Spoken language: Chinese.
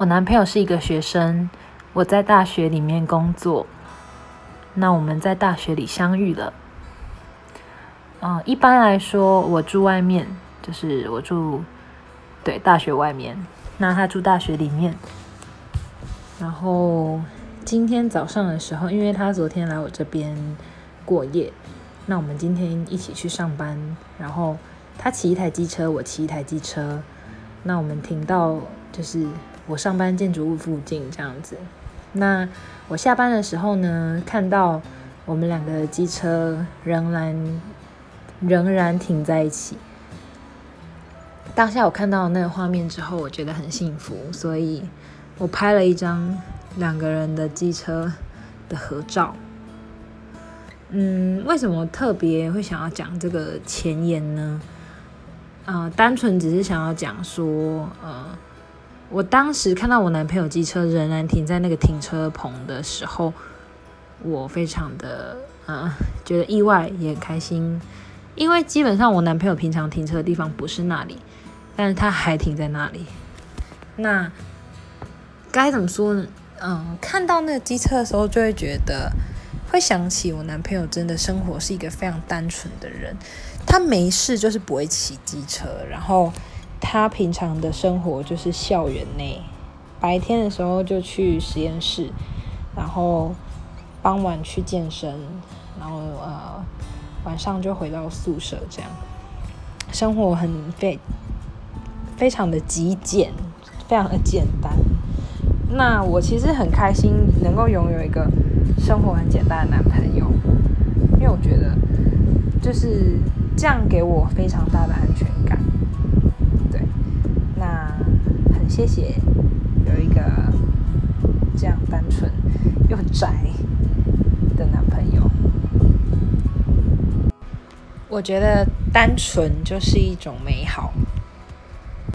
我男朋友是一个学生，我在大学里面工作。那我们在大学里相遇了。嗯，一般来说，我住外面，就是我住对大学外面，那他住大学里面。然后今天早上的时候，因为他昨天来我这边过夜，那我们今天一起去上班。然后他骑一台机车，我骑一台机车。那我们停到就是我上班建筑物附近这样子。那我下班的时候呢，看到我们两个机车仍然仍然停在一起。当下我看到那个画面之后，我觉得很幸福，所以我拍了一张两个人的机车的合照。嗯，为什么特别会想要讲这个前言呢？呃，单纯只是想要讲说，呃。我当时看到我男朋友机车仍然停在那个停车棚的时候，我非常的嗯觉得意外也很开心，因为基本上我男朋友平常停车的地方不是那里，但是他还停在那里。那该怎么说呢？嗯，看到那个机车的时候，就会觉得会想起我男朋友真的生活是一个非常单纯的人，他没事就是不会骑机车，然后。他平常的生活就是校园内，白天的时候就去实验室，然后傍晚去健身，然后呃晚上就回到宿舍，这样生活很非非常的极简，非常的简单。那我其实很开心能够拥有一个生活很简单的男朋友，因为我觉得就是这样给我非常大的安全感。谢谢，有一个这样单纯又宅的男朋友。我觉得单纯就是一种美好。